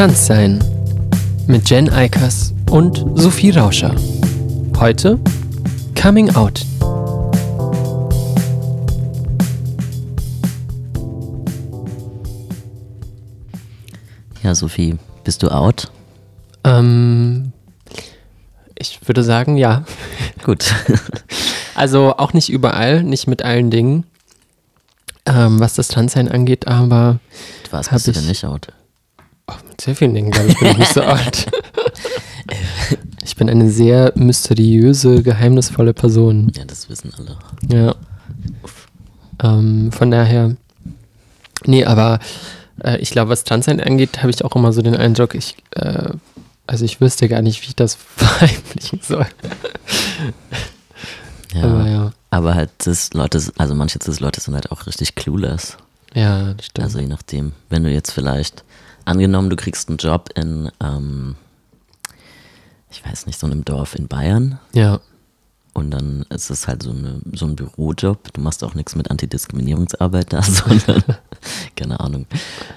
Transsein mit Jen Eikers und Sophie Rauscher. Heute Coming Out. Ja, Sophie, bist du out? Ähm, ich würde sagen, ja. Gut. Also auch nicht überall, nicht mit allen Dingen, ähm, was das Transsein angeht, aber Was du ich- denn nicht out? Oh, mit sehr vielen Dingen, glaube ich, bin ich nicht so alt. Ich bin eine sehr mysteriöse, geheimnisvolle Person. Ja, das wissen alle. Ja. Ähm, von daher, nee, aber äh, ich glaube, was Transsein angeht, habe ich auch immer so den Eindruck, ich, äh, also ich wüsste gar nicht, wie ich das verheimlichen soll. Ja. Aber ja, Aber halt, das Leute, also manche Cis-Leute sind halt auch richtig clueless. ja, das stimmt. Also je nachdem, wenn du jetzt vielleicht, angenommen, du kriegst einen Job in, ähm, ich weiß nicht, so einem Dorf in Bayern ja, und dann ist es halt so, eine, so ein Bürojob. Du machst auch nichts mit Antidiskriminierungsarbeit da, sondern, keine Ahnung,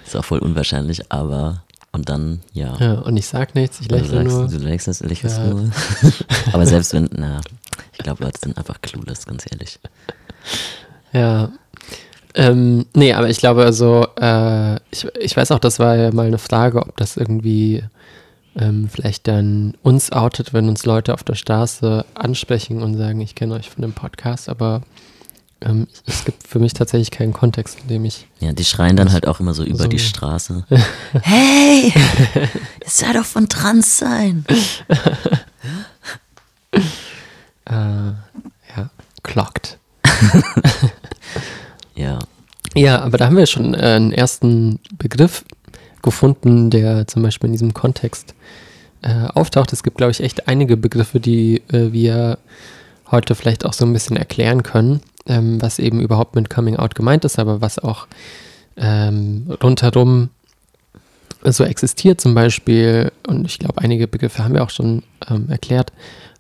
ist auch voll unwahrscheinlich, aber, und dann, ja. ja, und ich sag nichts, ich lächle sagst, nur. du lächelst, lächelst Ja. nur. Aber selbst wenn, na, ich glaube, Leute sind einfach clueless, ganz ehrlich. Ja. Ähm, nee, aber ich glaube, also, äh, ich, ich weiß auch, das war ja mal eine Frage, ob das irgendwie ähm, vielleicht dann uns outet, wenn uns Leute auf der Straße ansprechen und sagen, ich kenne euch von dem Podcast, aber ähm, es gibt für mich tatsächlich keinen Kontext, in dem ich. Ja, die schreien dann halt auch immer so über So. die Straße. hey, ihr seid doch von Trans sein. Äh, ja, clocked. Ja, Ja, aber da haben wir schon äh, einen ersten Begriff gefunden, der zum Beispiel in diesem Kontext äh, auftaucht. Es gibt, glaube ich, echt einige Begriffe, die äh, wir heute vielleicht auch so ein bisschen erklären können, ähm, was eben überhaupt mit Coming Out gemeint ist, aber was auch ähm, rundherum so existiert. Zum Beispiel, und ich glaube, einige Begriffe haben wir auch schon ähm, erklärt,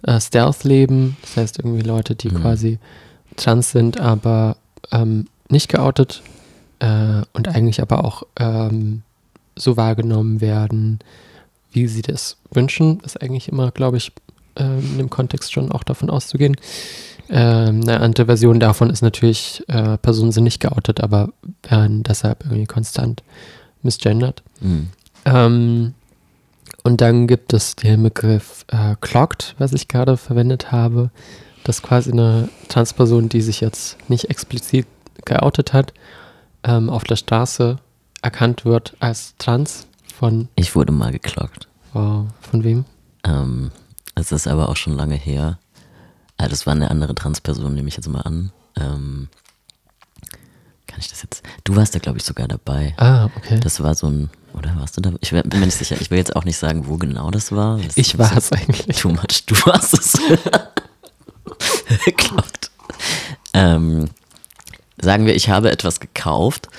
äh, Stealth-Leben, das heißt irgendwie Leute, die Mhm. quasi trans sind, aber ähm, nicht geoutet äh, und eigentlich aber auch ähm, so wahrgenommen werden, wie sie das wünschen, ist eigentlich immer, glaube ich, ähm, in dem Kontext schon auch davon auszugehen. Ähm, eine andere Version davon ist natürlich, äh, Personen sind nicht geoutet, aber werden deshalb irgendwie konstant misgendert. mhm. Ähm, und dann gibt es den Begriff äh, clocked, was ich gerade verwendet habe. Das ist quasi eine Transperson, die sich jetzt nicht explizit geoutet hat, ähm, auf der Straße erkannt wird als trans von, ich wurde mal geklockt. wow, von wem? Ähm, es ist aber auch schon lange her. Ah, das war eine andere Transperson, nehme ich jetzt mal an. Ähm, kann ich das jetzt? Du warst da, glaube ich, sogar dabei. Ah, okay. Das war so ein, oder warst du da? Ich bin mir nicht sicher. Ich will jetzt auch nicht sagen, wo genau das war. Das ich war es eigentlich. Too much. Du warst es. Geklappt. Ähm, sagen wir, ich habe etwas gekauft.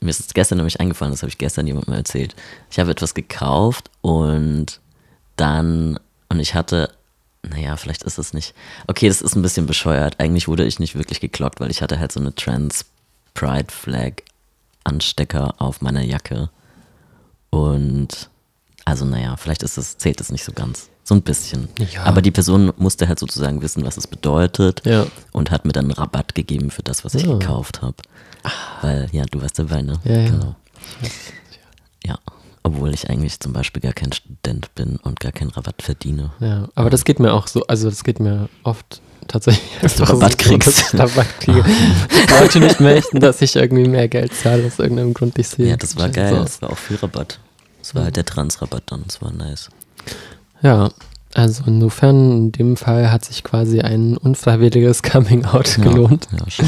Mir ist es gestern nämlich eingefallen, das habe ich gestern jemandem erzählt. Ich habe etwas gekauft und dann, und ich hatte, naja, vielleicht ist es nicht. Okay, das ist ein bisschen bescheuert. Eigentlich wurde ich nicht wirklich geklockt, weil ich hatte halt so eine Trans Pride Flag Anstecker auf meiner Jacke. Und also naja, vielleicht ist es, zählt es nicht so ganz. So ein bisschen. Ja. Aber die Person musste halt sozusagen wissen, was es bedeutet Ja. und hat mir dann einen Rabatt gegeben für das, was ich Ja. gekauft habe. Weil, ja, du warst dabei, ne? Ja, ja. Genau. Ja. Obwohl ich eigentlich zum Beispiel gar kein Student bin und gar keinen Rabatt verdiene. Ja, aber das geht mir auch so, also das geht mir oft tatsächlich. Dass du Rabatt so, kriegst. Dass ich Rabatt kriege. Dass Leute nicht möchten, dass ich irgendwie mehr Geld zahle, aus irgendeinem Grund. Ich sehe Ja, das war geil. aus. Das war auch viel Rabatt. Das war halt der Trans-Rabatt dann. Das war nice. Ja, also insofern, in dem Fall hat sich quasi ein unfreiwilliges Coming-out Ja. gelohnt. Ja.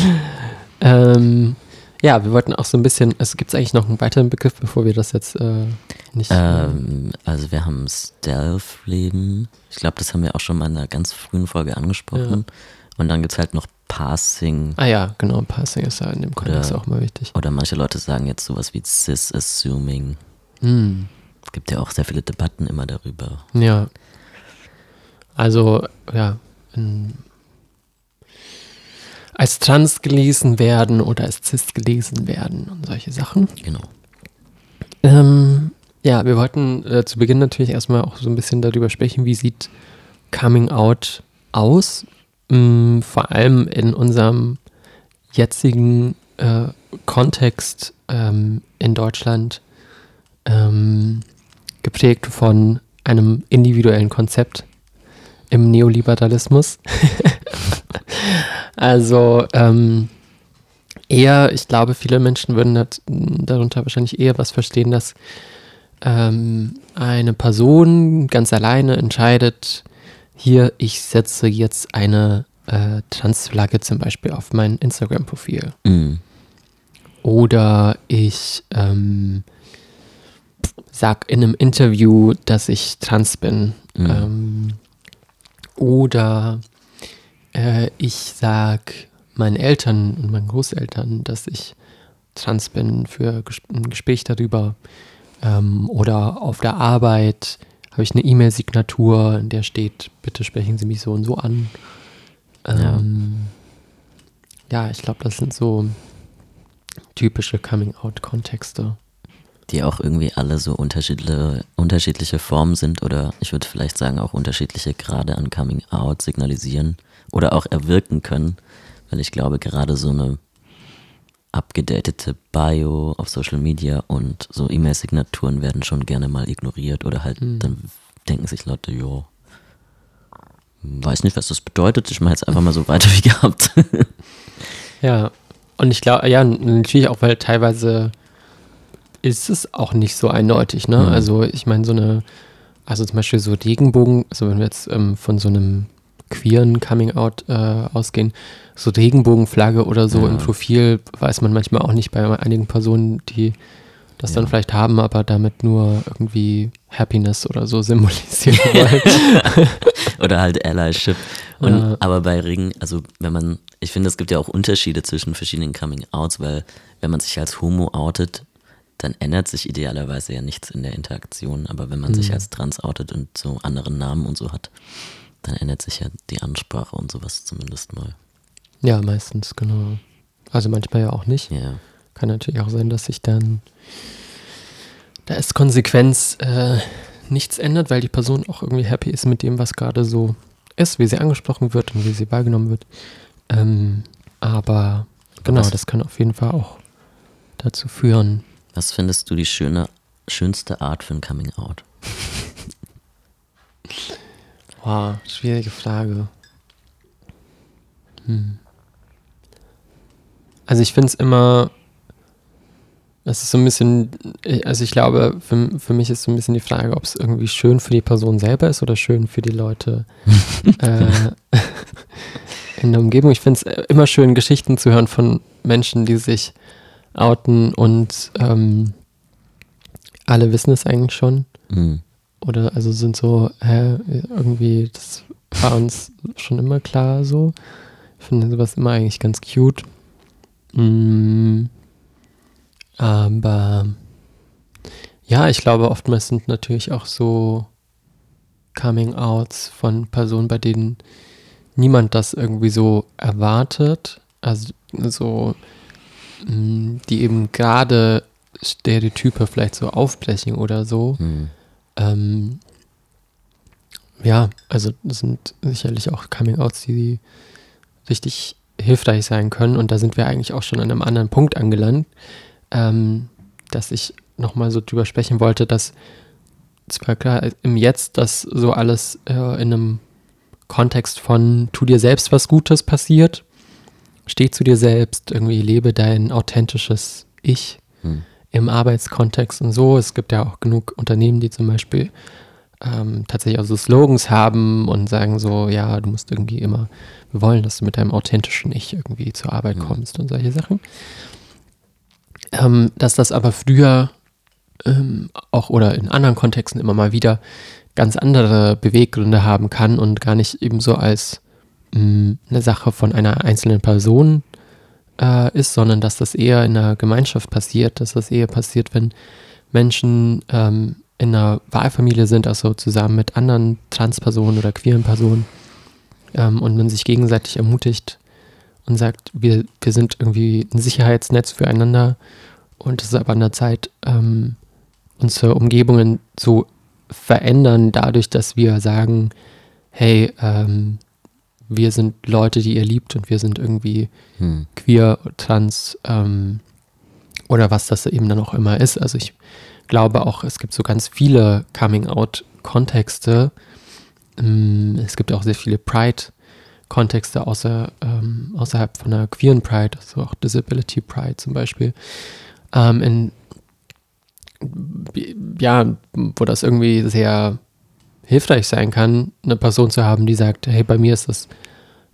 Ähm, ja, wir wollten auch so ein bisschen, es gibt eigentlich noch einen weiteren Begriff, bevor wir das jetzt äh, nicht. Ähm, also wir haben Stealth-Leben. Ich glaube, das haben wir auch schon mal in einer ganz frühen Folge angesprochen. Und dann gibt es halt noch Passing. ah ja, genau, Passing ist ja in dem Kontext Oder- auch mal wichtig. Oder manche Leute sagen jetzt sowas wie Cis-Assuming. Hm, Es gibt ja auch sehr viele Debatten immer darüber. ja. Also, ja, als trans gelesen werden oder als cis gelesen werden und solche Sachen. Genau. Ähm, Ja, wir wollten äh, zu Beginn natürlich erstmal auch so ein bisschen darüber sprechen, wie sieht Coming Out aus, mh, vor allem in unserem jetzigen äh, Kontext ähm, in Deutschland, ähm, geprägt von einem individuellen Konzept im Neoliberalismus. also ähm, eher, ich glaube, viele Menschen würden das, darunter wahrscheinlich eher was verstehen, dass ähm, eine Person ganz alleine entscheidet, hier, ich setze jetzt eine äh, Transflagge zum Beispiel auf mein Instagram-Profil. Mhm. Oder ich ähm, sag in einem Interview, dass ich trans bin. Mhm. Ähm, oder äh, ich sag meinen Eltern und meinen Großeltern, dass ich trans bin für ein Gespräch darüber. Ähm, oder auf der Arbeit habe ich eine E-Mail-Signatur, in der steht, bitte sprechen Sie mich so und so an. Ähm, ja. ja, ich glaube, das sind so typische Coming-out-Kontexte. Die auch irgendwie alle so unterschiedliche, unterschiedliche Formen sind oder ich würde vielleicht sagen auch unterschiedliche Grade an Coming Out signalisieren oder auch erwirken können, weil ich glaube gerade so eine abgedatete Bio auf Social Media und so E-Mail-Signaturen werden schon gerne mal ignoriert oder halt Mhm. dann denken sich Leute, jo, weiß nicht, was das bedeutet, ich mache jetzt einfach mal so weiter wie gehabt. Ja, und ich glaube, ja, natürlich auch, weil teilweise ist es auch nicht so eindeutig, ne? Mhm. Also ich meine, so eine, also zum Beispiel so Regenbogen, also wenn wir jetzt ähm, von so einem queeren Coming-out äh, ausgehen, so Regenbogenflagge oder so Ja. im Profil weiß man manchmal auch nicht bei einigen Personen, die das dann Ja. vielleicht haben, aber damit nur irgendwie Happiness oder so symbolisieren wollen. Oder halt Allyship. Und, Ja. Aber bei Regen, also wenn man, ich finde, es gibt ja auch Unterschiede zwischen verschiedenen Coming-Outs, weil wenn man sich als Homo outet, dann ändert sich idealerweise ja nichts in der Interaktion. Aber wenn man sich Mhm. als Trans outet und so anderen Namen und so hat, dann ändert sich ja die Ansprache und sowas zumindest mal. ja, meistens, genau. Also manchmal ja auch nicht. Ja. Kann natürlich auch sein, dass sich dann da ist Konsequenz äh, nichts ändert, weil die Person auch irgendwie happy ist mit dem, was gerade so ist, wie sie angesprochen wird und wie sie wahrgenommen wird. Ähm, aber genau, das kann auf jeden Fall auch dazu führen. Was findest du die schöne, schönste Art für ein Coming-out? Wow, schwierige Frage. Hm. Also ich finde es immer, es ist so ein bisschen, also ich glaube, für, für mich ist so ein bisschen die Frage, ob es irgendwie schön für die Person selber ist oder schön für die Leute äh, in der Umgebung. Ich finde es immer schön, Geschichten zu hören von Menschen, die sich outen und ähm, alle wissen es eigentlich schon. Mhm. Oder also sind so, hä, irgendwie, das war uns schon immer klar so. Ich finde sowas immer eigentlich ganz cute. Mm, aber ja, ich glaube, oftmals sind natürlich auch so Coming-outs von Personen, bei denen niemand das irgendwie so erwartet. Also so, die eben gerade Stereotype vielleicht so aufbrechen oder so. Mhm. Ähm, ja, also das sind sicherlich auch Coming-outs, die richtig hilfreich sein können. Und da sind wir eigentlich auch schon an einem anderen Punkt angelangt, ähm, dass ich nochmal so drüber sprechen wollte, dass zwar klar im Jetzt das so alles äh, in einem Kontext von tu dir selbst was Gutes passiert, steh zu dir selbst, irgendwie lebe dein authentisches Ich Mhm. im Arbeitskontext und so. Es gibt ja auch genug Unternehmen, die zum Beispiel ähm, tatsächlich auch so Slogans haben und sagen so, ja, du musst irgendwie immer, wir wollen, dass du mit deinem authentischen Ich irgendwie zur Arbeit Mhm. kommst und solche Sachen. Ähm, dass das aber früher ähm, auch oder in anderen Kontexten immer mal wieder ganz andere Beweggründe haben kann und gar nicht eben so als mh, eine Sache von einer einzelnen Person äh, ist, sondern dass das eher in einer Gemeinschaft passiert, dass das eher passiert, wenn Menschen ähm, in einer Wahlfamilie sind, also zusammen mit anderen Transpersonen oder queeren Personen ähm, und man sich gegenseitig ermutigt und sagt, wir, wir sind irgendwie ein Sicherheitsnetz füreinander und es ist aber an der Zeit, ähm, unsere Umgebungen zu verändern, dadurch, dass wir sagen, hey, ähm, wir sind Leute, die ihr liebt und wir sind irgendwie Hm. queer, trans ähm, oder was das eben dann auch immer ist. Also ich glaube auch, es gibt so ganz viele Coming-out-Kontexte. Ähm, es gibt auch sehr viele Pride-Kontexte außer, ähm, außerhalb von der queeren Pride, also auch Disability Pride zum Beispiel. Ähm, in, ja, wo das irgendwie sehr hilfreich sein kann, eine Person zu haben, die sagt, hey, bei mir ist das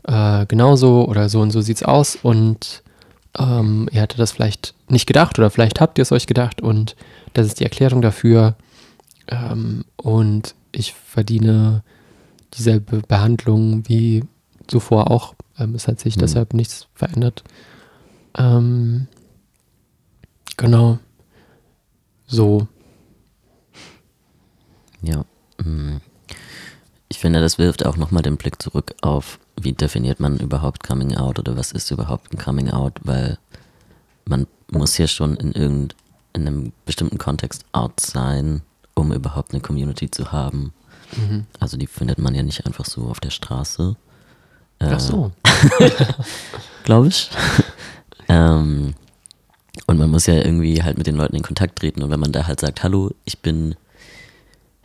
äh, genauso oder so und so sieht's aus und ähm, ihr hattet das vielleicht nicht gedacht oder vielleicht habt ihr es euch gedacht und das ist die Erklärung dafür ähm, und ich verdiene dieselbe Behandlung wie zuvor auch. Ähm, es hat sich Mhm. deshalb nichts verändert. Ähm, genau. So. Ja. Mm. Ich finde, das wirft auch nochmal den Blick zurück auf, wie definiert man überhaupt Coming Out oder was ist überhaupt ein Coming Out, weil man muss ja schon in irgendeinem in einem bestimmten Kontext out sein, um überhaupt eine Community zu haben. Mhm. Also die findet man ja nicht einfach so auf der Straße. Ach so. glaube ich. ähm, und man muss ja irgendwie halt mit den Leuten in Kontakt treten. Und wenn man da halt sagt, hallo, ich bin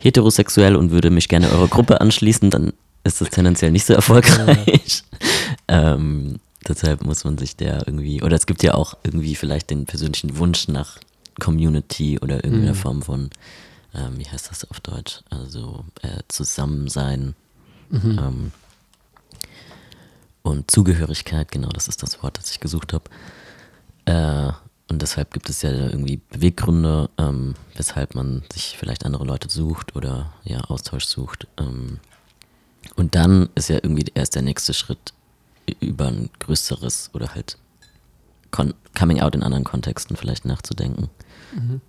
heterosexuell und würde mich gerne eurer Gruppe anschließen, dann ist das tendenziell nicht so erfolgreich. ähm, deshalb muss man sich der irgendwie, oder es gibt ja auch irgendwie vielleicht den persönlichen Wunsch nach Community oder irgendeiner Mhm. Form von, ähm, wie heißt das auf Deutsch? Also äh, Zusammensein. Mhm. Ähm, und Zugehörigkeit, genau, das ist das Wort, das ich gesucht habe. Äh, und deshalb gibt es ja irgendwie Beweggründe, ähm, weshalb man sich vielleicht andere Leute sucht oder ja, Austausch sucht. Ähm, und dann ist ja irgendwie erst der nächste Schritt über ein größeres oder halt Coming Out in anderen Kontexten vielleicht nachzudenken.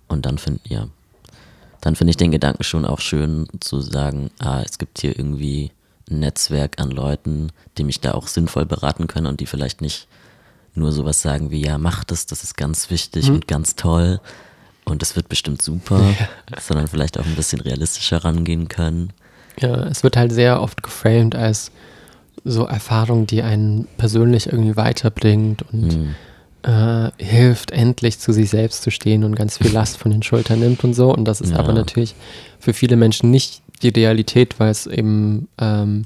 Und dann finde ja, dann finde ich den Gedanken schon auch schön zu sagen, ah, es gibt hier irgendwie ein Netzwerk an Leuten, die mich da auch sinnvoll beraten können und die vielleicht nicht nur sowas sagen wie, ja, mach das, das ist ganz wichtig und ganz toll und es wird bestimmt super, sondern vielleicht auch ein bisschen realistischer rangehen können. Ja, es wird halt sehr oft geframed als so Erfahrung, die einen persönlich irgendwie weiterbringt und Hm. äh, hilft, endlich zu sich selbst zu stehen und ganz viel Last von den Schultern nimmt und so. Und das ist Ja. aber natürlich für viele Menschen nicht die Realität, weil es eben ähm,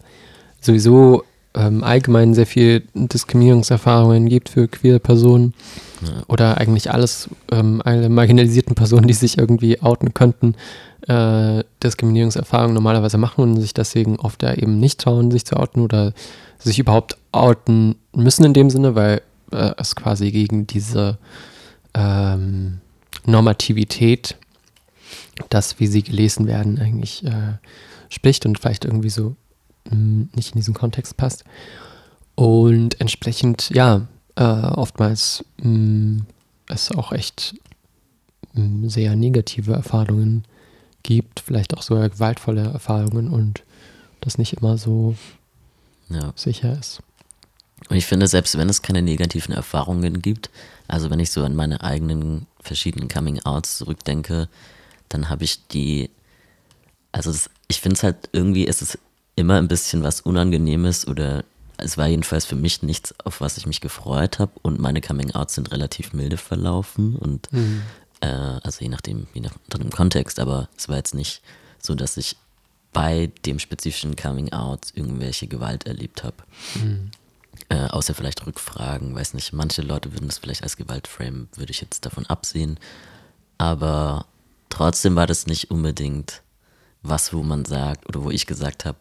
sowieso ähm, allgemein sehr viel Diskriminierungserfahrungen gibt für queere Personen Ja. oder eigentlich alles, ähm, alle marginalisierten Personen, die sich irgendwie outen könnten, äh, Diskriminierungserfahrungen normalerweise machen und sich deswegen oft ja eben nicht trauen, sich zu outen oder sich überhaupt outen müssen in dem Sinne, weil äh, es quasi gegen diese ähm, Normativität, das, wie sie gelesen werden, eigentlich äh, spricht und vielleicht irgendwie so mh, nicht in diesen Kontext passt. Und entsprechend, ja, äh, oftmals mh, es auch echt mh, sehr negative Erfahrungen gibt, vielleicht auch sogar gewaltvolle Erfahrungen und das nicht immer so Ja. sicher ist. Und ich finde, selbst wenn es keine negativen Erfahrungen gibt, also wenn ich so an meine eigenen verschiedenen Coming-Outs zurückdenke, dann habe ich die, also das, ich finde es halt irgendwie, ist es immer ein bisschen was Unangenehmes oder es war jedenfalls für mich nichts, auf was ich mich gefreut habe und meine Coming-Outs sind relativ milde verlaufen und äh, also je nachdem, je nach dem Kontext, aber es war jetzt nicht so, dass ich bei dem spezifischen Coming-Out irgendwelche Gewalt erlebt habe. Äh, außer vielleicht Rückfragen, weiß nicht. Manche Leute würden das vielleicht als Gewalt framen, würde ich jetzt davon absehen. Aber trotzdem war das nicht unbedingt was, wo man sagt oder wo ich gesagt habe,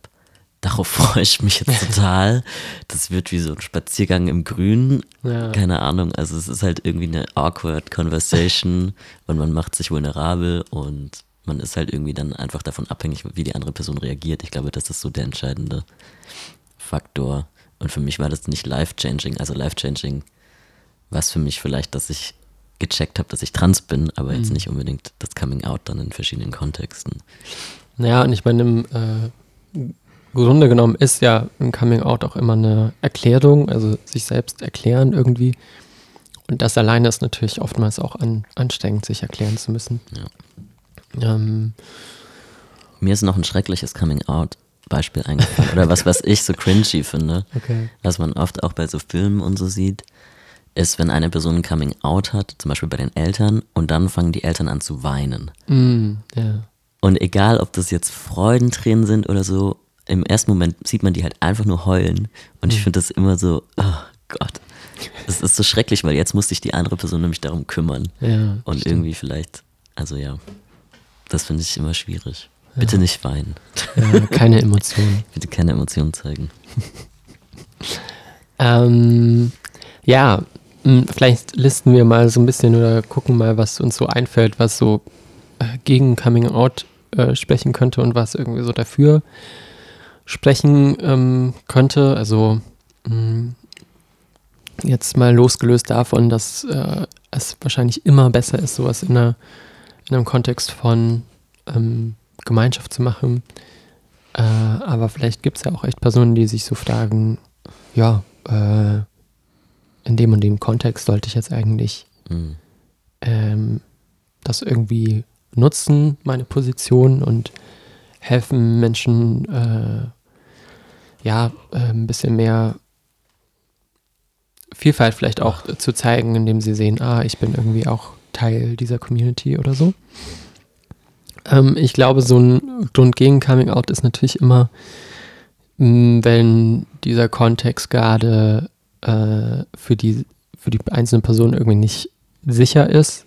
darauf freue ich mich jetzt total. Das wird wie so ein Spaziergang im Grün. Ja. Keine Ahnung. Also es ist halt irgendwie eine awkward Conversation und man macht sich vulnerabel und man ist halt irgendwie dann einfach davon abhängig, wie die andere Person reagiert. Ich glaube, das ist so der entscheidende Faktor. Und für mich war das nicht life-changing. Also life-changing war es für mich vielleicht, dass ich gecheckt habe, dass ich trans bin, aber jetzt nicht unbedingt das Coming Out dann in verschiedenen Kontexten. Naja, und ich meine, im äh, Grunde genommen ist ja ein Coming Out auch immer eine Erklärung, also sich selbst erklären irgendwie. Und das alleine ist natürlich oftmals auch an, anstrengend, sich erklären zu müssen. Ja. Ähm, Mir ist noch ein schreckliches Coming-out-Beispiel eingefallen. Oder was, was ich so cringy finde, okay. was man oft auch bei so Filmen und so sieht, ist, wenn eine Person ein Coming-out hat, zum Beispiel bei den Eltern, und dann fangen die Eltern an zu weinen. Mm, ja. Und egal, ob das jetzt Freudentränen sind oder so, im ersten Moment sieht man die halt einfach nur heulen. Und ich finde das immer so, oh Gott. Es ist so schrecklich, weil jetzt muss sich die andere Person nämlich darum kümmern. Ja, Und stimmt. irgendwie vielleicht, also ja, das finde ich immer schwierig. Bitte nicht weinen. Ja, keine Emotionen. Bitte keine Emotionen zeigen. Ähm, ja, mh, vielleicht listen wir mal so ein bisschen oder gucken mal, was uns so einfällt, was so äh, gegen Coming Out äh, sprechen könnte und was irgendwie so dafür sprechen ähm, könnte. Also mh, jetzt mal losgelöst davon, dass äh, es wahrscheinlich immer besser ist, sowas in, einer, in einem Kontext von ähm, Gemeinschaft zu machen. Äh, aber vielleicht gibt es ja auch echt Personen, die sich so fragen, ja, äh, in dem und dem Kontext sollte ich jetzt eigentlich Mhm. ähm, das irgendwie nutzen, meine Position und helfen Menschen, äh, ja, äh, ein bisschen mehr Vielfalt vielleicht auch zu zeigen, indem sie sehen, ah, ich bin irgendwie auch Teil dieser Community oder so. Ähm, ich glaube, so ein Grund gegen Coming Out ist natürlich immer, wenn dieser Kontext gerade äh, für, die, für die einzelne Person irgendwie nicht sicher ist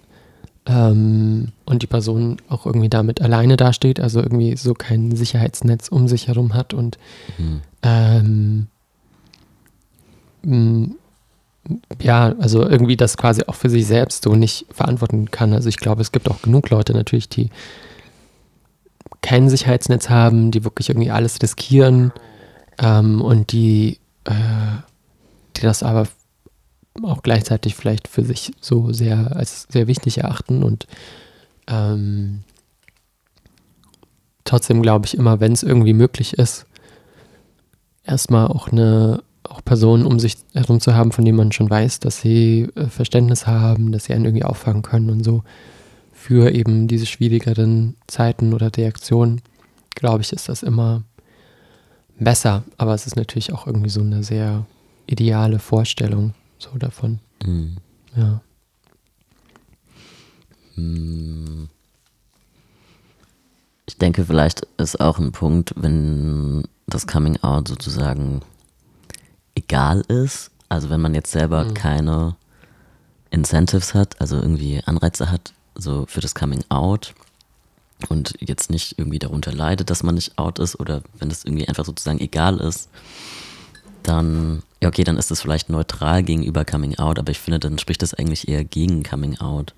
ähm, und die Person auch irgendwie damit alleine dasteht, also irgendwie so kein Sicherheitsnetz um sich herum hat und Mhm. Ähm, mh, ja, also irgendwie das quasi auch für sich selbst so nicht verantworten kann. Also ich glaube, es gibt auch genug Leute natürlich, die kein Sicherheitsnetz haben, die wirklich irgendwie alles riskieren ähm, und die, äh, die das aber auch gleichzeitig vielleicht für sich so sehr als sehr wichtig erachten und ähm, trotzdem glaube ich immer, wenn es irgendwie möglich ist, erstmal auch eine auch Personen um sich herum zu haben, von denen man schon weiß, dass sie äh, Verständnis haben, dass sie einen irgendwie auffangen können und so für eben diese schwierigeren Zeiten oder Reaktionen, glaube ich, ist das immer besser. Aber es ist natürlich auch irgendwie so eine sehr ideale Vorstellung so davon. Mhm. Ja. Hm. Ich denke, vielleicht ist auch ein Punkt, wenn das Coming Out sozusagen egal ist. Also wenn man jetzt selber Mhm. keine Incentives hat, also irgendwie Anreize hat, so für das Coming Out und jetzt nicht irgendwie darunter leidet, dass man nicht out ist oder wenn es irgendwie einfach sozusagen egal ist, dann, ja okay, dann ist es vielleicht neutral gegenüber Coming Out, aber ich finde, dann spricht das eigentlich eher gegen Coming Out,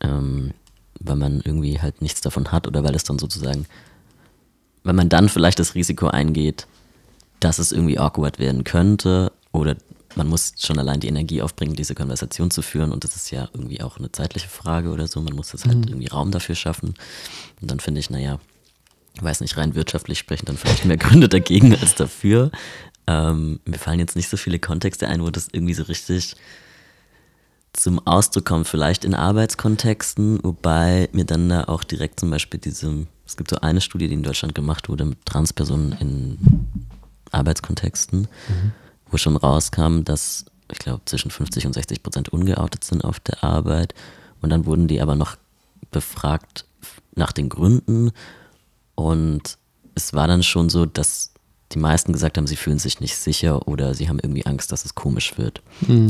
ähm, weil man irgendwie halt nichts davon hat oder weil es dann sozusagen, wenn man dann vielleicht das Risiko eingeht, dass es irgendwie awkward werden könnte oder man muss schon allein die Energie aufbringen, diese Konversation zu führen und das ist ja irgendwie auch eine zeitliche Frage oder so, man muss das halt irgendwie Raum dafür schaffen. Und dann finde ich, naja, weiß nicht, rein wirtschaftlich sprechen dann vielleicht mehr Gründe dagegen als dafür. Ähm, mir fallen jetzt nicht so viele Kontexte ein, wo das irgendwie so richtig zum Ausdruck kommt, vielleicht in Arbeitskontexten, wobei mir dann da auch direkt zum Beispiel diese, es gibt so eine Studie, die in Deutschland gemacht wurde mit Transpersonen in Arbeitskontexten, wo schon rauskam, dass ich glaube zwischen 50 und 60 Prozent ungeoutet sind auf der Arbeit und dann wurden die aber noch befragt nach den Gründen und es war dann schon so, dass die meisten gesagt haben, sie fühlen sich nicht sicher oder sie haben irgendwie Angst, dass es komisch wird.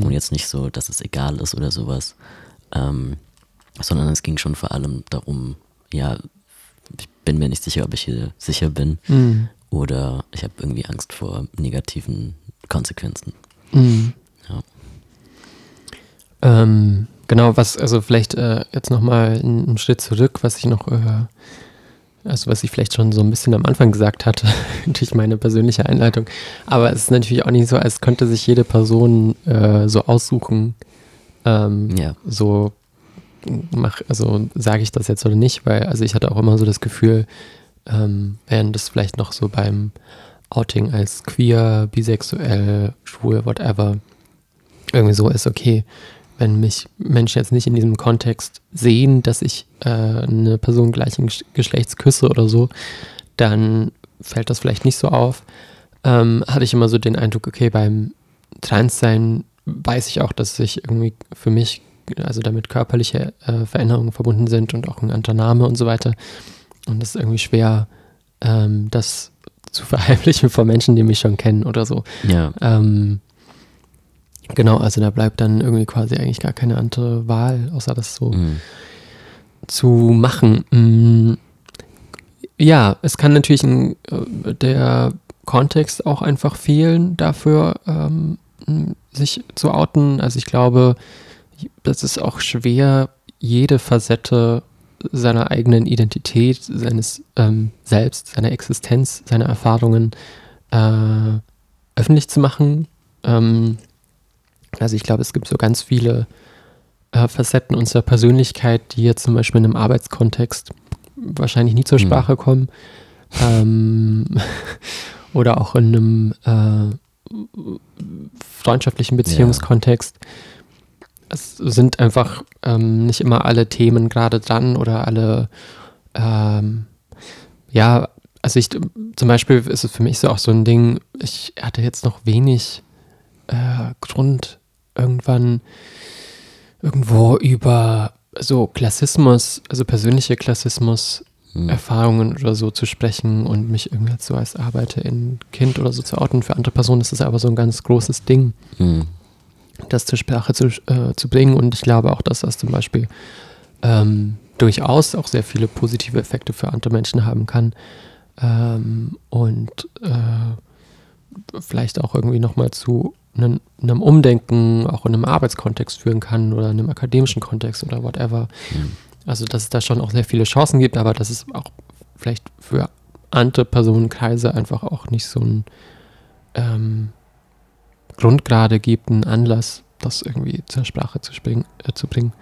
Und jetzt nicht so, dass es egal ist oder sowas. Ähm, sondern es ging schon vor allem darum, ja, ich bin mir nicht sicher, ob ich hier sicher bin Mhm. oder ich habe irgendwie Angst vor negativen Konsequenzen. Mhm. Ja. Ähm, genau, was, also vielleicht äh, jetzt nochmal einen, Schritt zurück, was ich noch, äh, also was ich vielleicht schon so ein bisschen am Anfang gesagt hatte, durch meine persönliche Einleitung. Aber es ist natürlich auch nicht so, als könnte sich jede Person äh, so aussuchen, ähm, Ja. so mach, also sage ich das jetzt oder nicht, weil also ich hatte auch immer so das Gefühl, ähm, während das vielleicht noch so beim Outing als queer, bisexuell, schwul, whatever, irgendwie so ist, okay, wenn mich Menschen jetzt nicht in diesem Kontext sehen, dass ich äh, eine Person gleichen Geschlechts küsse oder so, dann fällt das vielleicht nicht so auf. Ähm, hatte ich immer so den Eindruck, okay, beim Transsein weiß ich auch, dass sich irgendwie für mich, also damit körperliche äh, Veränderungen verbunden sind und auch ein anderer Name und so weiter. Und es ist irgendwie schwer, ähm, das zu verheimlichen vor Menschen, die mich schon kennen oder so. Ja. Ähm, genau, also da bleibt dann irgendwie quasi eigentlich gar keine andere Wahl, außer das so Mhm. zu machen. Mm, Ja, es kann natürlich ein, äh, der Kontext auch einfach fehlen dafür, ähm, sich zu outen. Also ich glaube, das ist auch schwer, jede Facette seiner eigenen Identität, seines ähm, Selbst, seiner Existenz, seiner Erfahrungen äh, öffentlich zu machen. Ähm, also ich glaube, es gibt so ganz viele äh, Facetten unserer Persönlichkeit, die jetzt zum Beispiel in einem Arbeitskontext wahrscheinlich nie zur Mhm. Sprache kommen. Ähm, oder auch in einem äh, freundschaftlichen Beziehungskontext. Es sind einfach ähm, nicht immer alle Themen gerade dran oder alle, ähm, ja, also ich, zum Beispiel ist es für mich so auch so ein Ding, ich hatte jetzt noch wenig äh, Grund, irgendwann irgendwo über so Klassismus, also persönliche Klassismus, Mhm. Erfahrungen oder so zu sprechen und mich irgendwie so als Arbeiter in Kind oder so zu outen. Für andere Personen ist das aber so ein ganz großes Ding, Mhm. Das zur Sprache zu, äh, zu bringen. Und ich glaube auch, dass das zum Beispiel ähm, durchaus auch sehr viele positive Effekte für andere Menschen haben kann. Ähm, und äh, vielleicht auch irgendwie nochmal zu einem, einem Umdenken, auch in einem Arbeitskontext führen kann oder in einem akademischen Kontext oder whatever. Mhm. Also, dass es da schon auch sehr viele Chancen gibt, aber dass es auch vielleicht für andere Personenkreise einfach auch nicht so ein ähm, Grundgrade gibt, einen Anlass, das irgendwie zur Sprache zu, springen, äh, zu bringen.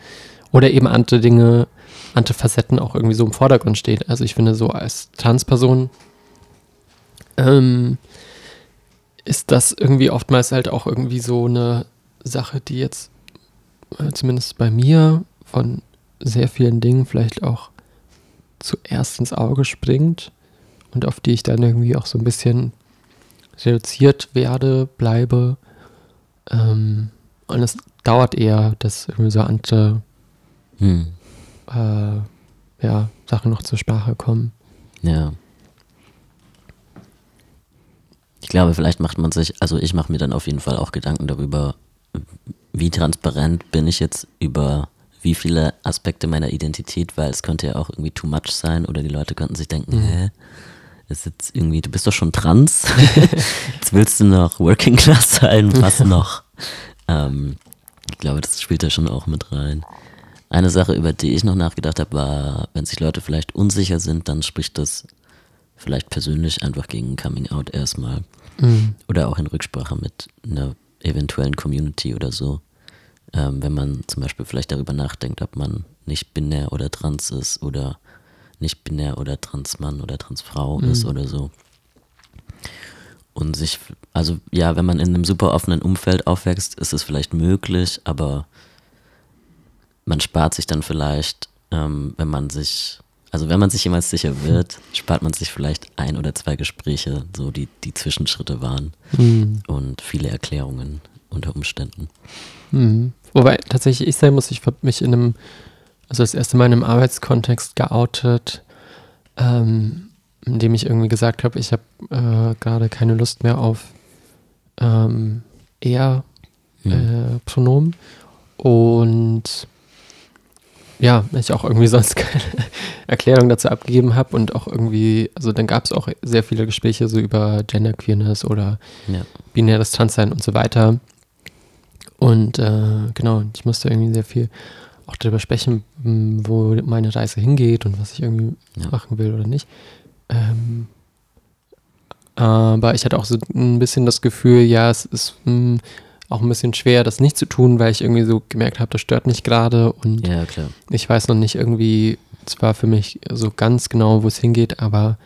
Oder eben andere Dinge, andere Facetten auch irgendwie so im Vordergrund steht. Also ich finde so als Transperson ähm, ist das irgendwie oftmals halt auch irgendwie so eine Sache, die jetzt äh, zumindest bei mir von sehr vielen Dingen vielleicht auch zuerst ins Auge springt und auf die ich dann irgendwie auch so ein bisschen reduziert werde, bleibe. Ähm, und es dauert eher, dass irgendwie so andere Mhm. äh, ja, Sachen noch zur Sprache kommen. Ja. Ich glaube, vielleicht macht man sich, also ich mache mir dann auf jeden Fall auch Gedanken darüber, wie transparent bin ich jetzt über wie viele Aspekte meiner Identität, weil es könnte ja auch irgendwie too much sein oder die Leute könnten sich denken, Mhm. hä, ist jetzt irgendwie, du bist doch schon trans, jetzt willst du noch Working Class sein, was noch? Ähm, ich glaube, das spielt da schon auch mit rein. Eine Sache, über die ich noch nachgedacht habe, war, wenn sich Leute vielleicht unsicher sind, dann spricht das vielleicht persönlich einfach gegen Coming Out erstmal. Mhm. Oder auch in Rücksprache mit einer eventuellen Community oder so. Ähm, wenn man zum Beispiel vielleicht darüber nachdenkt, ob man nicht binär oder trans ist oder nicht binär oder Transmann oder Transfrau Mhm. ist oder so. Und sich, also ja, wenn man in einem super offenen Umfeld aufwächst, ist es vielleicht möglich, aber man spart sich dann vielleicht, ähm, wenn man sich, also wenn man sich jemals sicher wird, spart man sich vielleicht ein oder zwei Gespräche, so die, die Zwischenschritte waren Mhm. und viele Erklärungen unter Umständen. Mhm. Wobei tatsächlich ich sein muss, ich habe mich in einem, also das erste Mal in einem Arbeitskontext geoutet, ähm, in dem ich irgendwie gesagt habe, ich habe äh, gerade keine Lust mehr auf ähm, er Hm. äh, Pronomen und ja, ich auch irgendwie sonst keine Erklärung dazu abgegeben habe und auch irgendwie, also dann gab es auch sehr viele Gespräche so über Genderqueerness oder Ja. binäres Transsein und so weiter. Und äh, genau, ich musste irgendwie sehr viel auch darüber sprechen, m, wo meine Reise hingeht und was ich irgendwie Ja. machen will oder nicht. Ähm, aber ich hatte auch so ein bisschen das Gefühl, ja, es ist m, auch ein bisschen schwer, das nicht zu tun, weil ich irgendwie so gemerkt habe, das stört mich gerade und ja, klar. ich weiß noch nicht irgendwie, zwar für mich so ganz genau, wo es hingeht, aber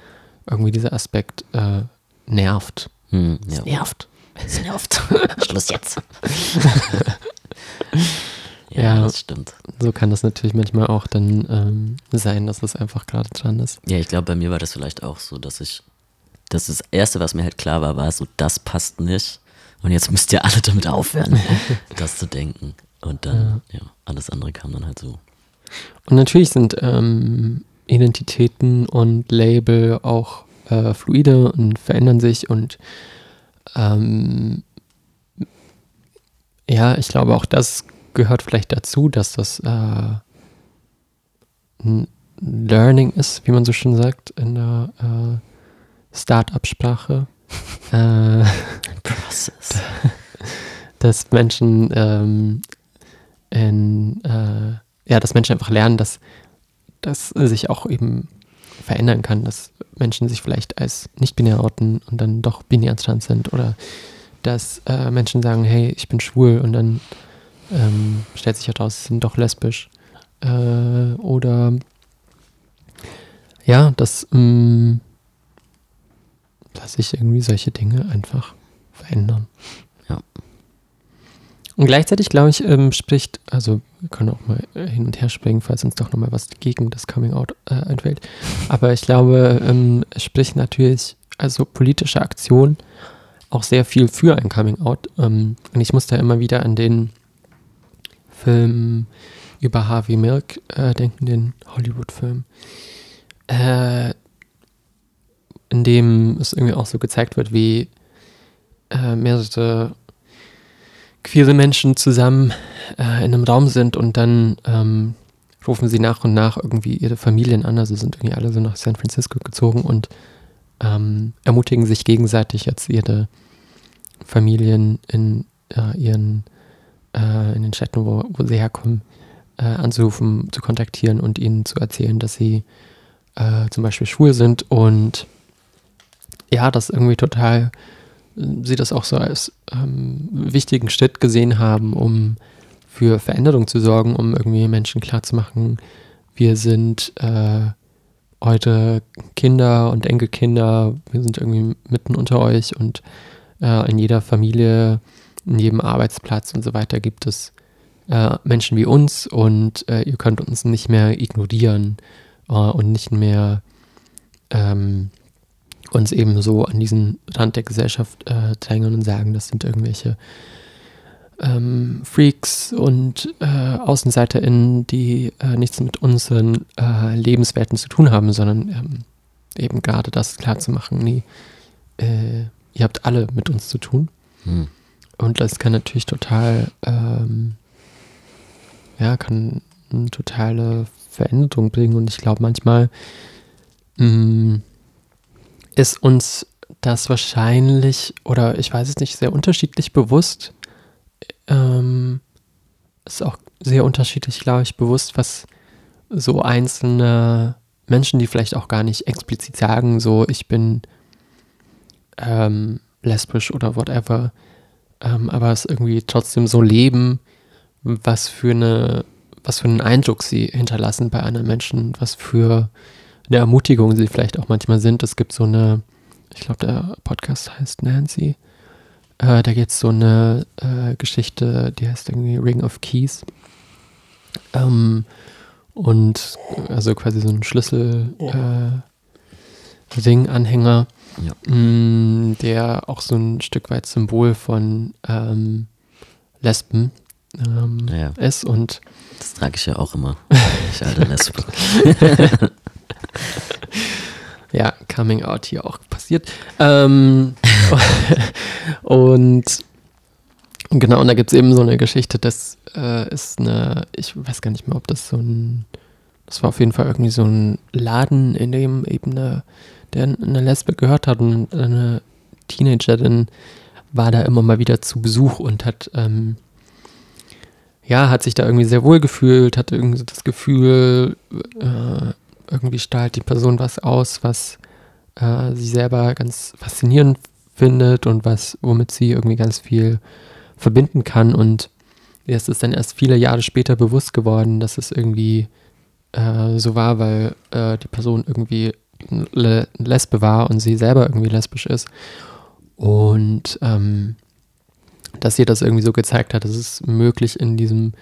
irgendwie dieser Aspekt äh, nervt. Hm, ja. nervt. Es nervt. Schluss jetzt. Ja, Ja. das stimmt. So kann das natürlich manchmal auch dann ähm, sein, dass es einfach gerade dran ist. Ja, ich glaube, bei mir war das vielleicht auch so, dass ich, dass das Erste, was mir halt klar war, war so, das passt nicht. Und jetzt müsst ihr alle damit aufhören, das zu denken. Und dann, ja. alles andere kam dann halt so. Und natürlich sind ähm, Identitäten und Label auch äh, fluide und verändern sich und ähm, ja, ich glaube auch das gehört vielleicht dazu, dass das äh, ein Learning ist, wie man so schön sagt in der äh, Start-up-Sprache. äh, Process. dass Menschen ähm, in, äh, ja, dass Menschen einfach lernen, dass das sich auch eben verändern kann, dass Menschen sich vielleicht als nicht-binär outen und dann doch binär trans sind oder dass äh, Menschen sagen, hey, ich bin schwul und dann ähm, stellt sich heraus, sie sind doch lesbisch äh, oder ja, dass, ähm, dass sich irgendwie solche Dinge einfach verändern. Ja. Und gleichzeitig, glaube ich, ähm, spricht, also wir können auch mal hin und her springen, falls uns doch nochmal was gegen das Coming Out äh, einfällt. Aber ich glaube, ähm, es spricht natürlich, also politische Aktion auch sehr viel für ein Coming Out. Ähm, und ich muss da immer wieder an den Film über Harvey Milk äh, denken, den Hollywood-Film. Äh, in dem es irgendwie auch so gezeigt wird, wie äh, mehrere queere Menschen zusammen äh, in einem Raum sind und dann ähm, rufen sie nach und nach irgendwie ihre Familien an. Also sind irgendwie alle so nach San Francisco gezogen und ähm, ermutigen sich gegenseitig jetzt ihre Familien in äh, ihren äh, in den Städten, wo, wo sie herkommen, äh, anzurufen, zu kontaktieren und ihnen zu erzählen, dass sie äh, zum Beispiel schwul sind. Und ja, das irgendwie total sie das auch so als ähm, wichtigen Schritt gesehen haben, um für Veränderung zu sorgen, um irgendwie Menschen klarzumachen, wir sind äh, heute Kinder und Enkelkinder, wir sind irgendwie mitten unter euch und äh, in jeder Familie, in jedem Arbeitsplatz und so weiter gibt es äh, Menschen wie uns und äh, ihr könnt uns nicht mehr ignorieren äh, und nicht mehr ähm, uns eben so an diesen Rand der Gesellschaft äh, drängen und sagen, das sind irgendwelche ähm, Freaks und äh, AußenseiterInnen, die äh, nichts mit unseren Lebenswerten zu tun haben, sondern ähm, eben gerade das klar zu machen, nee, ihr habt alle mit uns zu tun. Hm. Und das kann natürlich total, ähm, ja, kann eine totale Veränderung bringen. Und ich glaube, manchmal mh, ist uns das wahrscheinlich, oder ich weiß es nicht, sehr unterschiedlich bewusst. Ähm, ist auch sehr unterschiedlich, glaube ich, bewusst, was so einzelne Menschen, die vielleicht auch gar nicht explizit sagen, so ich bin ähm, lesbisch oder whatever, ähm, aber es irgendwie trotzdem so leben, was für eine, was für einen Eindruck sie hinterlassen bei anderen Menschen, was für eine Ermutigung sie vielleicht auch manchmal sind. Es gibt so eine, ich glaube, der Podcast heißt Nancy. Äh, da geht es so eine äh, Geschichte, die heißt irgendwie Ring of Keys. Ähm, und also quasi so ein Schlüssel äh, Ring-Anhänger, Ja. mh, der auch so ein Stück weit Symbol von ähm, Lesben ähm, Ja. ist und Das trage ich ja auch immer. Ich alte Lesbe. ja, Coming Out hier auch passiert. Ähm, und genau, und da gibt es eben so eine Geschichte, das äh, ist eine, ich weiß gar nicht mehr, ob das so ein, das war auf jeden Fall irgendwie so ein Laden, in dem eben eine, der eine Lesbe gehört hat und eine Teenagerin war da immer mal wieder zu Besuch und hat, ähm, ja, hat sich da irgendwie sehr wohl gefühlt, hatte irgendwie das Gefühl, äh, irgendwie strahlt die Person was aus, was äh, sie selber ganz faszinierend findet und was, womit sie irgendwie ganz viel verbinden kann. Und es ist dann erst viele Jahre später bewusst geworden, dass es irgendwie äh, so war, weil äh, die Person irgendwie Lesbe war und sie selber irgendwie lesbisch ist. Und ähm, dass ihr das irgendwie so gezeigt hat, dass es möglich in diesem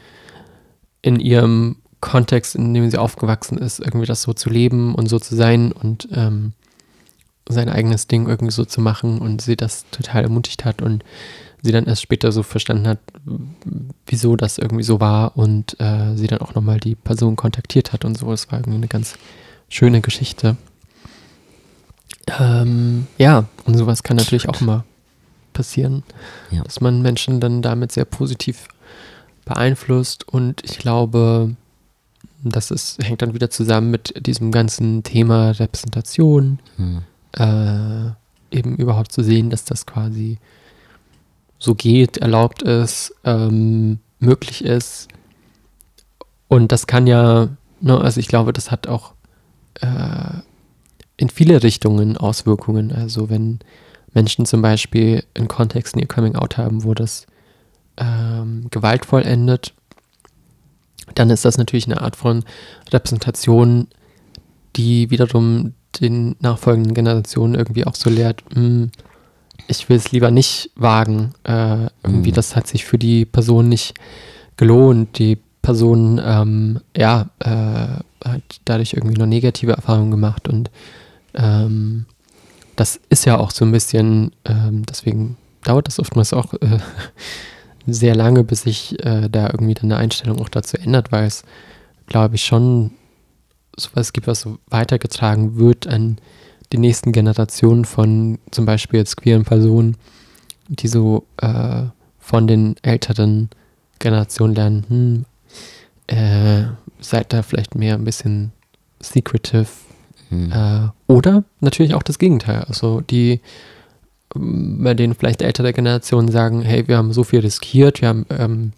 in ihrem Kontext, in dem sie aufgewachsen ist, irgendwie das so zu leben und so zu sein und ähm, sein eigenes Ding irgendwie so zu machen und sie das total ermutigt hat und sie dann erst später so verstanden hat, wieso das irgendwie so war und äh, sie dann auch nochmal die Person kontaktiert hat und so. Es war irgendwie eine ganz schöne Geschichte. Ähm, ja, und sowas kann natürlich auch immer passieren, ja. dass man Menschen dann damit sehr positiv beeinflusst und ich glaube, das ist, hängt dann wieder zusammen mit diesem ganzen Thema Repräsentation. Hm äh, eben überhaupt zu sehen, dass das quasi so geht, erlaubt ist, ähm, möglich ist. Und das kann ja, ne, also ich glaube, das hat auch äh, in viele Richtungen Auswirkungen. Also wenn Menschen zum Beispiel in Kontexten ihr Coming Out haben, wo das ähm, gewaltvoll endet, dann ist das natürlich eine Art von Repräsentation, die wiederum den nachfolgenden Generationen irgendwie auch so lehrt, mh, hm, ich will es lieber nicht wagen. Äh, irgendwie, mhm. das hat sich für die Person nicht gelohnt. Die Person, ähm, ja, äh, hat dadurch irgendwie nur negative Erfahrungen gemacht und ähm, das ist ja auch so ein bisschen, ähm, deswegen dauert das oftmals auch äh, sehr lange, bis sich äh, da irgendwie dann eine Einstellung auch dazu ändert, weil es, glaube ich, schon sowas gibt, was so weitergetragen wird an die nächsten Generationen von zum Beispiel jetzt queeren Personen, die so äh, von den älteren Generationen lernen, hm, äh, seid da vielleicht mehr ein bisschen secretive. Hm. Äh, oder natürlich auch das Gegenteil. Also die, bei denen vielleicht ältere Generationen sagen, hey, wir haben so viel riskiert, wir haben ähm,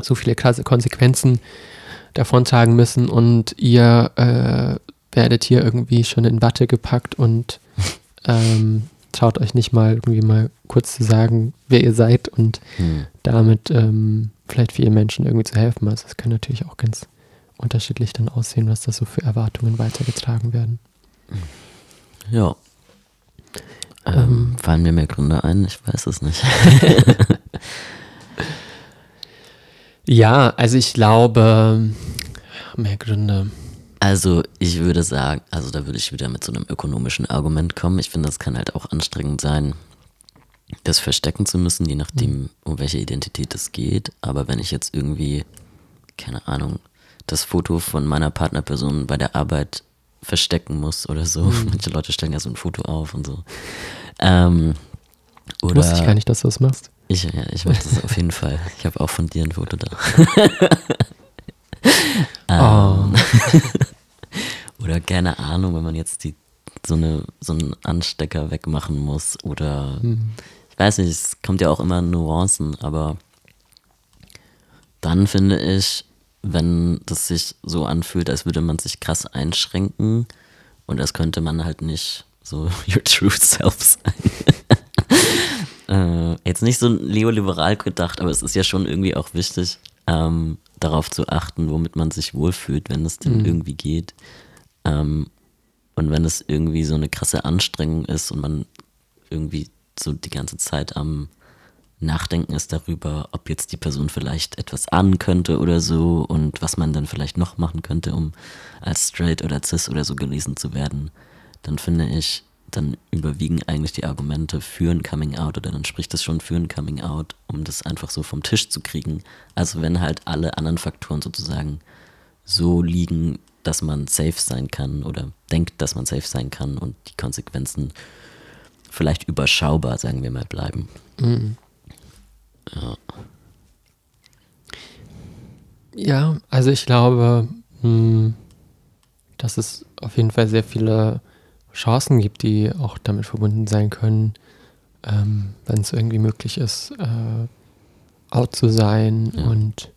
so viele krasse Konsequenzen davontragen müssen und ihr äh, werdet hier irgendwie schon in Watte gepackt und ähm, traut euch nicht mal irgendwie mal kurz zu sagen, wer ihr seid und hm. damit ähm, vielleicht vielen Menschen irgendwie zu helfen. Also es kann natürlich auch ganz unterschiedlich dann aussehen, was da so für Erwartungen weitergetragen werden. Ja. Ähm, ähm, fallen mir mehr Gründe ein? Ich weiß es nicht. Ja, also ich glaube, mehr Gründe. Also ich würde sagen, also da würde ich wieder mit so einem ökonomischen Argument kommen. Ich finde, das kann halt auch anstrengend sein, das verstecken zu müssen, je nachdem, mhm. um welche Identität es geht. Aber wenn ich jetzt irgendwie, keine Ahnung, das Foto von meiner Partnerperson bei der Arbeit verstecken muss oder so. Mhm. Manche Leute stellen ja so ein Foto auf und so. Ähm, oder Wusste ich gar nicht, dass du das machst. Ich, ja, ich mache das auf jeden Fall. Ich habe auch von dir ein Foto da. ähm, oh. oder keine Ahnung, wenn man jetzt die, so, eine, so einen Anstecker wegmachen muss oder mhm. ich weiß nicht, es kommt ja auch immer Nuancen, aber dann finde ich, wenn das sich so anfühlt, als würde man sich krass einschränken und das könnte man halt nicht so your true self sein. Äh, jetzt nicht so neoliberal gedacht, aber es ist ja schon irgendwie auch wichtig, ähm, darauf zu achten, womit man sich wohlfühlt, wenn es denn mhm. irgendwie geht. Ähm, und wenn es irgendwie so eine krasse Anstrengung ist und man irgendwie so die ganze Zeit am Nachdenken ist darüber, ob jetzt die Person vielleicht etwas ahnen könnte oder so und was man dann vielleicht noch machen könnte, um als straight oder cis oder so gelesen zu werden, dann finde ich, dann überwiegen eigentlich die Argumente für ein Coming Out oder dann spricht es schon für ein Coming Out, um das einfach so vom Tisch zu kriegen. Also wenn halt alle anderen Faktoren sozusagen so liegen, dass man safe sein kann oder denkt, dass man safe sein kann und die Konsequenzen vielleicht überschaubar, sagen wir mal, bleiben. Mhm. Ja. Ja, also ich glaube, mh, hm, dass es auf jeden Fall sehr viele Chancen gibt, die auch damit verbunden sein können, ähm, wenn es irgendwie möglich ist, äh, out zu sein ja. und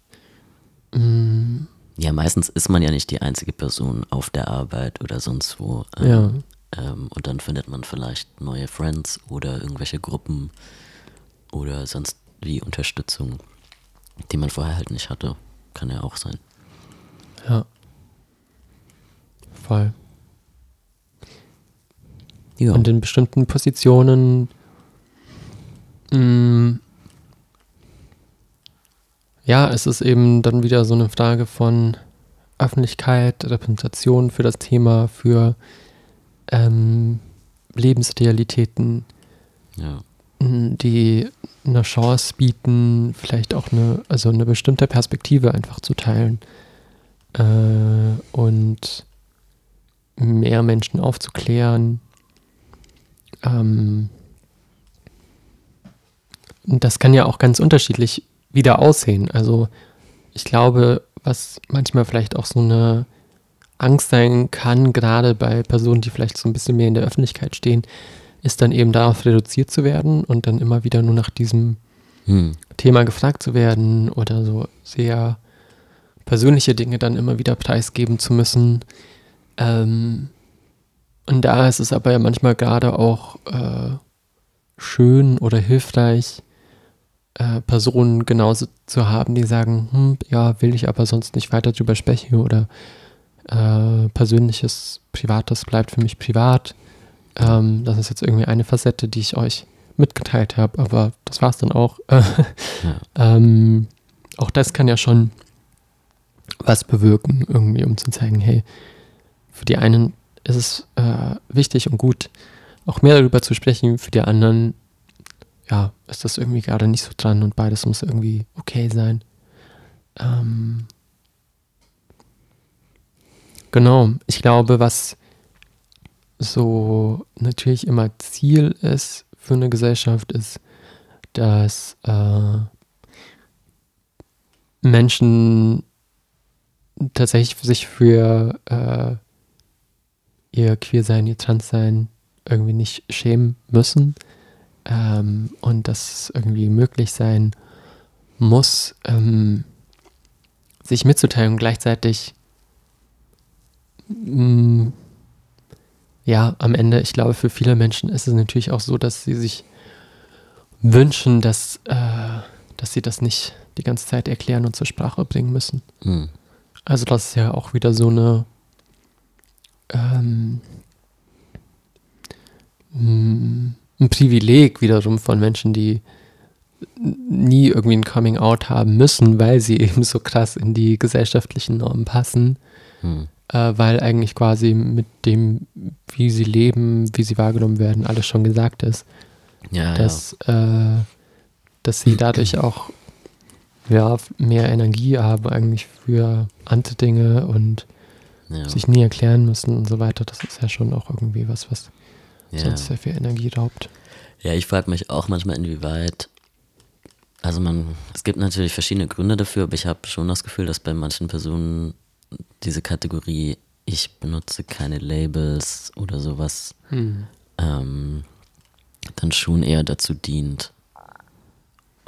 mh, mm, ja, meistens ist man ja nicht die einzige Person auf der Arbeit oder sonst wo. Ähm, ja. Ähm, und dann findet man vielleicht neue Friends oder irgendwelche Gruppen oder sonst wie Unterstützung, die man vorher halt nicht hatte. Kann ja auch sein. Ja. Voll. Ja. Und in bestimmten Positionen mh, mm, ja, es ist eben dann wieder so eine Frage von Öffentlichkeit, Repräsentation für das Thema, für ähm, Lebensrealitäten, Ja. die eine Chance bieten, vielleicht auch eine, also eine bestimmte Perspektive einfach zu teilen äh, und mehr Menschen aufzuklären. Ähm, das kann ja auch ganz unterschiedlich wieder aussehen. Also ich glaube, was manchmal vielleicht auch so eine Angst sein kann, gerade bei Personen, die vielleicht so ein bisschen mehr in der Öffentlichkeit stehen, ist dann eben darauf reduziert zu werden und dann immer wieder nur nach diesem Hm. Thema gefragt zu werden oder so sehr persönliche Dinge dann immer wieder preisgeben zu müssen. Ähm, und da ist es aber ja manchmal gerade auch äh, schön oder hilfreich, äh, Personen genauso zu haben, die sagen, hm, ja, will ich aber sonst nicht weiter drüber sprechen oder äh, persönliches, privates bleibt für mich privat. Ähm, das ist jetzt irgendwie eine Facette, die ich euch mitgeteilt habe, aber das war es dann auch. Ja. ähm, auch das kann ja schon was bewirken, irgendwie, um zu zeigen, hey, für die einen ist es äh, wichtig und gut, auch mehr darüber zu sprechen, für die anderen, ja, ist das irgendwie gerade nicht so dran und beides muss irgendwie okay sein. Ähm, genau, ich glaube, was so natürlich immer Ziel ist für eine Gesellschaft, ist, dass äh, Menschen tatsächlich sich für äh, ihr Queersein, ihr Transsein irgendwie nicht schämen müssen ähm, und dass irgendwie möglich sein muss, ähm, sich mitzuteilen und gleichzeitig mh, ja, am Ende, ich glaube, für viele Menschen ist es natürlich auch so, dass sie sich wünschen, dass, äh, dass sie das nicht die ganze Zeit erklären und zur Sprache bringen müssen. Hm. Also das ist ja auch wieder so eine ähm, m- ein Privileg wiederum von Menschen, die nie irgendwie ein Coming Out haben müssen, weil sie eben so krass in die gesellschaftlichen Normen passen, Hm. Äh, weil eigentlich quasi mit dem, wie sie leben, wie sie wahrgenommen werden, alles schon gesagt ist Ja, dass, äh, dass sie dadurch auch ja, mehr Energie haben eigentlich für andere Dinge und ja. ja. sich nie erklären müssen und so weiter. Das ist ja schon auch irgendwie was, was ja. sonst sehr viel Energie raubt. Ja, ich frage mich auch manchmal, inwieweit. Also man, es gibt natürlich verschiedene Gründe dafür, aber ich habe schon das Gefühl, dass bei manchen Personen diese Kategorie, ich benutze keine Labels oder sowas, ähm, dann schon eher dazu dient,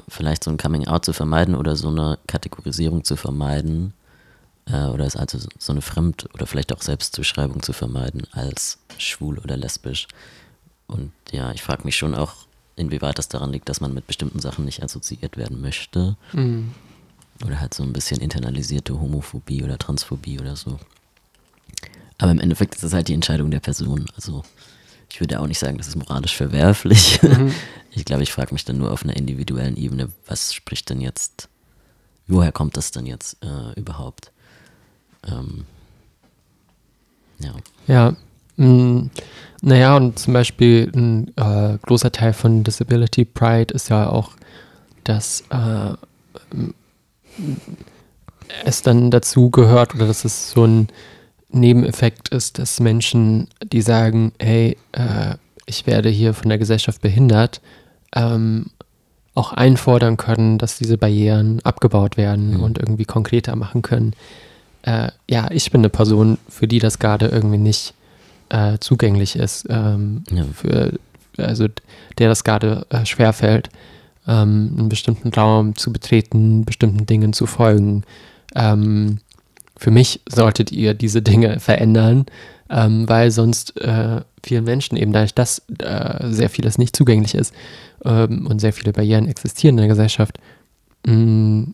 vielleicht so ein Coming Out zu vermeiden oder so eine Kategorisierung zu vermeiden. Äh, oder es also so eine Fremd- oder vielleicht auch Selbstzuschreibung zu vermeiden als schwul oder lesbisch. Und ja, ich frage mich schon auch, inwieweit das daran liegt, dass man mit bestimmten Sachen nicht assoziiert werden möchte. Mhm. Oder halt so ein bisschen internalisierte Homophobie oder Transphobie oder so. Aber im Endeffekt ist es halt die Entscheidung der Person. Also ich würde auch nicht sagen, das ist moralisch verwerflich. Ich glaube, ich frage mich dann nur auf einer individuellen Ebene, was spricht denn jetzt, woher kommt das denn jetzt äh, überhaupt? Ähm, ja. Ja, mh, naja, und zum Beispiel ein äh, großer Teil von Disability Pride ist ja auch, dass äh, es dann dazu gehört oder dass es so ein Nebeneffekt ist, dass Menschen, die sagen, hey, äh, ich werde hier von der Gesellschaft behindert, ähm, auch einfordern können, dass diese Barrieren abgebaut werden Mhm. und irgendwie konkreter machen können. Äh, ja, ich bin eine Person, für die das gerade irgendwie nicht äh, zugänglich ist, ähm, Ja. für, also der das gerade äh, schwerfällt, ähm, einen bestimmten Raum zu betreten, bestimmten Dingen zu folgen. Ähm, für mich solltet ihr diese Dinge verändern, ähm, weil sonst äh, vielen Menschen eben dadurch, dass äh, sehr vieles nicht zugänglich ist ähm, und sehr viele Barrieren existieren in der Gesellschaft, mh,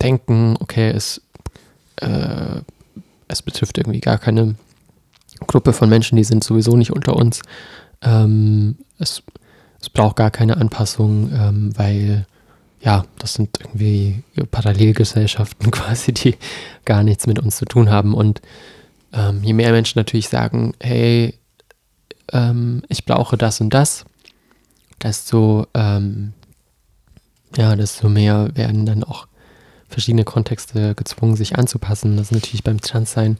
denken, okay, es, äh, es betrifft irgendwie gar keine Gruppe von Menschen, die sind sowieso nicht unter uns. Ähm, es, es braucht gar keine Anpassung, ähm, weil ja, das sind irgendwie Parallelgesellschaften quasi, die gar nichts mit uns zu tun haben. Und ähm, je mehr Menschen natürlich sagen, hey, ähm, ich brauche das und das, desto, ähm, ja, desto mehr werden dann auch verschiedene Kontexte gezwungen, sich anzupassen. Das ist natürlich beim Transsein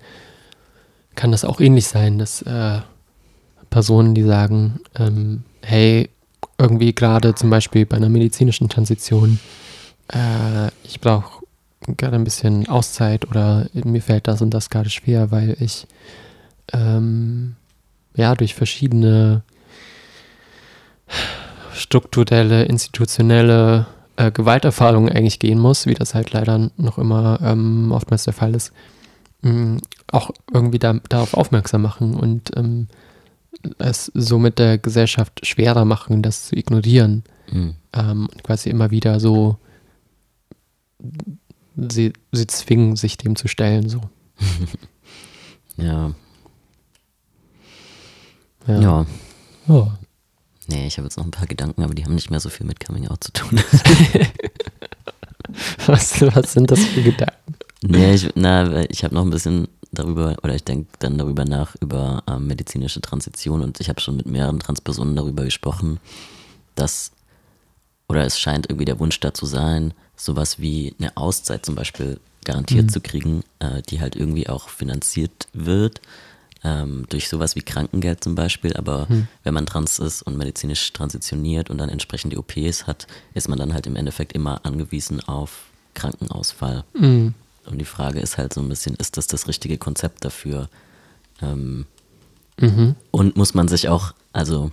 kann das auch ähnlich sein, dass äh, Personen, die sagen, ähm, hey, irgendwie gerade zum Beispiel bei einer medizinischen Transition, äh, ich brauche gerade ein bisschen Auszeit oder mir fällt das und das gerade schwer, weil ich ähm, ja durch verschiedene strukturelle, institutionelle äh, Gewalterfahrungen eigentlich gehen muss, wie das halt leider noch immer ähm, oftmals der Fall ist, mh, auch irgendwie da, darauf aufmerksam machen und ähm, es somit der Gesellschaft schwerer machen, das zu ignorieren. Mhm. Ähm, quasi immer wieder so sie, sie zwingen, sich dem zu stellen. So. ja. Ja. ja. Oh. Nee, ich habe jetzt noch ein paar Gedanken, aber die haben nicht mehr so viel mit Coming Out zu tun. was, was sind das für Gedanken? Nee, ich, na, ich habe noch ein bisschen darüber, oder ich denke dann darüber nach, über ähm, medizinische Transition und ich habe schon mit mehreren Transpersonen darüber gesprochen, dass, oder es scheint irgendwie der Wunsch da zu sein, sowas wie eine Auszeit zum Beispiel garantiert mhm. zu kriegen, äh, die halt irgendwie auch finanziert wird ähm, durch sowas wie Krankengeld zum Beispiel. Aber mhm. wenn man trans ist und medizinisch transitioniert und dann entsprechend die OPs hat, ist man dann halt im Endeffekt immer angewiesen auf Krankenausfall. Mhm. Und die Frage ist halt so ein bisschen, ist das das richtige Konzept dafür? Ähm, mhm. Und muss man sich auch, also,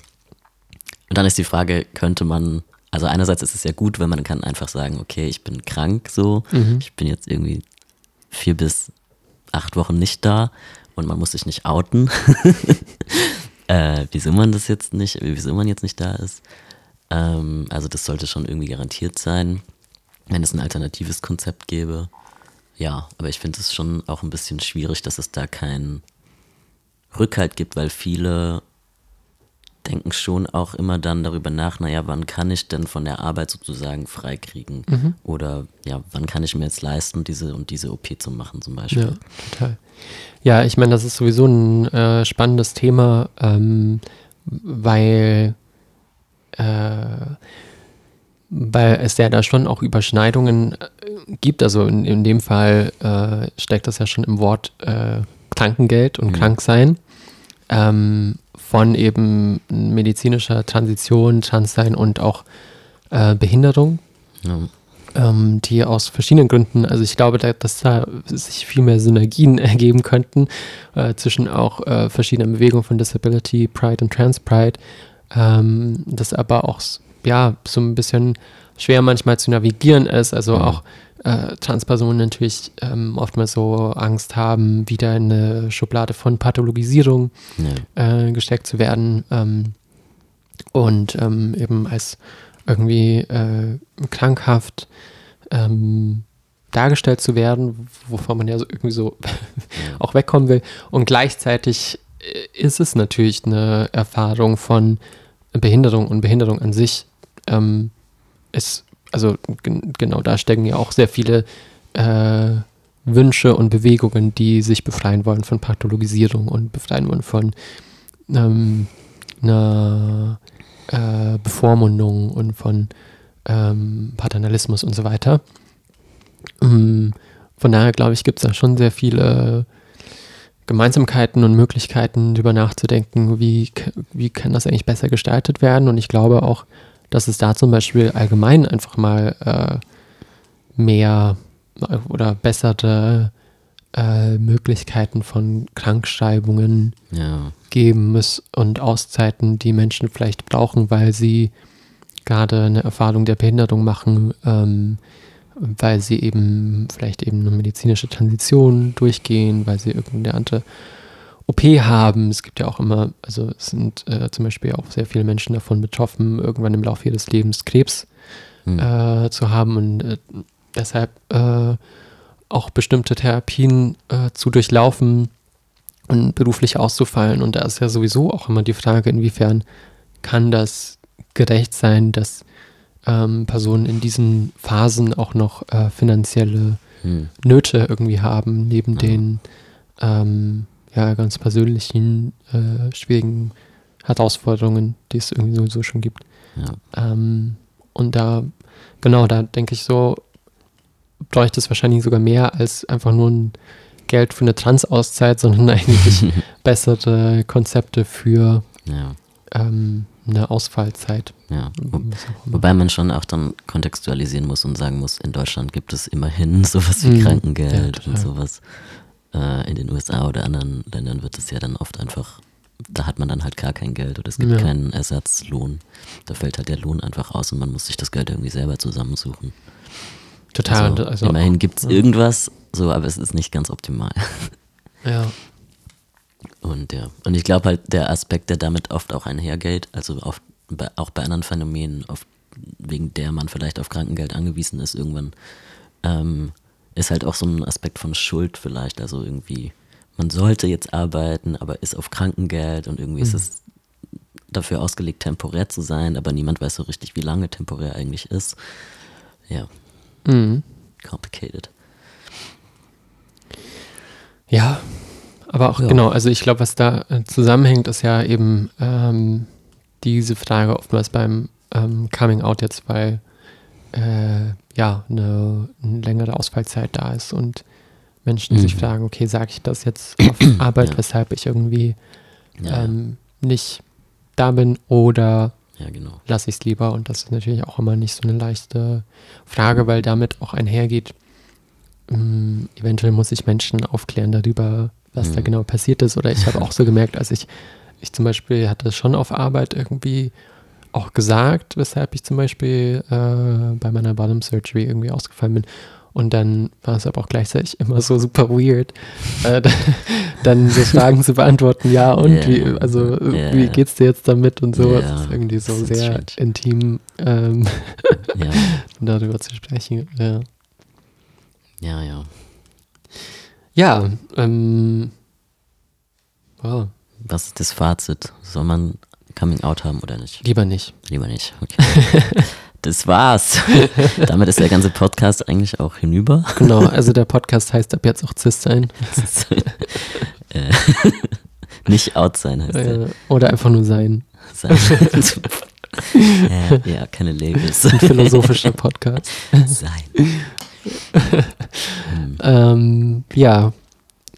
und dann ist die Frage, könnte man, also einerseits ist es ja gut, wenn man kann einfach sagen, okay, ich bin krank so, mhm. ich bin jetzt irgendwie vier bis acht Wochen nicht da und man muss sich nicht outen. äh, wieso man das jetzt nicht, wieso man jetzt nicht da ist. Ähm, also das sollte schon irgendwie garantiert sein, wenn es ein alternatives Konzept gäbe. Ja, aber ich finde es schon auch ein bisschen schwierig, dass es da keinen Rückhalt gibt, weil viele denken schon auch immer dann darüber nach, naja, wann kann ich denn von der Arbeit sozusagen freikriegen? Mhm. Oder ja, wann kann ich mir jetzt leisten, diese und diese OP zu machen zum Beispiel? Ja, total. Ja, ich meine, das ist sowieso ein äh, spannendes Thema, ähm, weil äh, weil es ja da schon auch Überschneidungen äh, gibt. Also in, in dem Fall äh, steckt das ja schon im Wort äh, Krankengeld und mhm. Kranksein. Ähm, von eben medizinischer Transition, Transsein und auch äh, Behinderung. Ja. Ähm, die aus verschiedenen Gründen, also ich glaube, da, dass da sich viel mehr Synergien ergeben könnten äh, zwischen auch äh, verschiedenen Bewegungen von Disability, Pride und Trans Pride, ähm, das aber auch ja, so ein bisschen schwer manchmal zu navigieren ist. Also mhm. auch äh, Transpersonen natürlich ähm, oftmals so Angst haben, wieder in eine Schublade von Pathologisierung ja. äh, gesteckt zu werden ähm, und ähm, eben als irgendwie äh, krankhaft ähm, dargestellt zu werden, wovon man ja so irgendwie so auch wegkommen will. Und gleichzeitig äh, ist es natürlich eine Erfahrung von Behinderung und Behinderung an sich ähm, ist, also genau da stecken ja auch sehr viele äh, Wünsche und Bewegungen, die sich befreien wollen von Pathologisierung und befreien wollen von ähm, einer äh, Bevormundung und von ähm, Paternalismus und so weiter. Ähm, von daher glaube ich, gibt es da schon sehr viele Gemeinsamkeiten und Möglichkeiten, darüber nachzudenken, wie, wie kann das eigentlich besser gestaltet werden. Und ich glaube auch, dass es da zum Beispiel allgemein einfach mal äh, mehr oder bessere äh, Möglichkeiten von Krankschreibungen ja. geben muss und Auszeiten, die Menschen vielleicht brauchen, weil sie gerade eine Erfahrung der Behinderung machen, ähm, weil sie eben vielleicht eben eine medizinische Transition durchgehen, weil sie irgendeine andere OP haben. Es gibt ja auch immer, also es sind äh, zum Beispiel auch sehr viele Menschen davon betroffen, irgendwann im Laufe ihres Lebens Krebs hm. äh, zu haben und äh, deshalb äh, auch bestimmte Therapien äh, zu durchlaufen und beruflich auszufallen. Und da ist ja sowieso auch immer die Frage, inwiefern kann das gerecht sein, dass ähm, Personen in diesen Phasen auch noch äh, finanzielle Hm. Nöte irgendwie haben, neben Mhm. den ähm, ja, ganz persönlichen, äh, schwierigen Herausforderungen, die es irgendwie sowieso schon gibt. Ja. Ähm, und da, genau, da denke ich so, bräuchte es wahrscheinlich sogar mehr als einfach nur ein Geld für eine Trans-Auszeit, sondern eigentlich bessere Konzepte für ja, ähm, eine Ausfallzeit. ja. Wo, wobei man schon auch dann kontextualisieren muss und sagen muss, in Deutschland gibt es immerhin sowas wie Mhm. Krankengeld Ja, und sowas. Äh, in den USA oder anderen Ländern wird es ja dann oft einfach, da hat man dann halt gar kein Geld oder es gibt Ja. keinen Ersatzlohn. Da fällt halt der Lohn einfach aus und man muss sich das Geld irgendwie selber zusammensuchen. Total. Also, also immerhin gibt es ja. irgendwas, so, aber es ist nicht ganz optimal. Ja, Und ja, und ich glaube halt, der Aspekt, der damit oft auch einhergeht, also oft bei, auch bei anderen Phänomenen, oft, wegen der man vielleicht auf Krankengeld angewiesen ist, irgendwann, ähm, ist halt auch so ein Aspekt von Schuld vielleicht. Also irgendwie, man sollte jetzt arbeiten, aber ist auf Krankengeld und irgendwie ist Mhm. es dafür ausgelegt, temporär zu sein, aber niemand weiß so richtig, wie lange temporär eigentlich ist. Ja, mhm. complicated. Ja, aber auch Ja. genau, also ich glaube, was da äh, zusammenhängt, ist ja eben ähm, diese Frage oftmals beim ähm, Coming Out jetzt, weil äh, ja eine, eine längere Ausfallzeit da ist und Menschen sich Mhm. fragen, okay, sage ich das jetzt auf Arbeit, Ja. weshalb ich irgendwie Ja, ähm, nicht da bin oder ja genau. lasse ich es lieber? Und das ist natürlich auch immer nicht so eine leichte Frage, weil damit auch einhergeht, mh, eventuell muss ich Menschen aufklären darüber, was da Mhm. genau passiert ist. Oder ich habe auch so gemerkt, als ich, ich zum Beispiel hatte schon auf Arbeit irgendwie auch gesagt, weshalb ich zum Beispiel äh, bei meiner Bottom Surgery irgendwie ausgefallen bin. Und dann war es aber auch gleichzeitig immer so super weird, äh, dann so Fragen zu beantworten, ja und Ja. wie, also Ja. wie geht's dir jetzt damit und so. Das ist irgendwie so sehr strange. intim, ähm, Ja, darüber zu sprechen. Ja, ja, ja. ja ähm, wow, Was ist das Fazit? Soll man Coming Out haben oder nicht? lieber nicht. Lieber nicht. Okay. Das war's. Damit ist der ganze Podcast eigentlich auch hinüber. Genau, also der Podcast heißt ab jetzt auch Cis sein. Äh, nicht out sein heißt der. Äh, oder einfach nur sein. Sein. ja, ja, keine Labels. Ein philosophischer Podcast. Sein. Hm, Ähm, ja.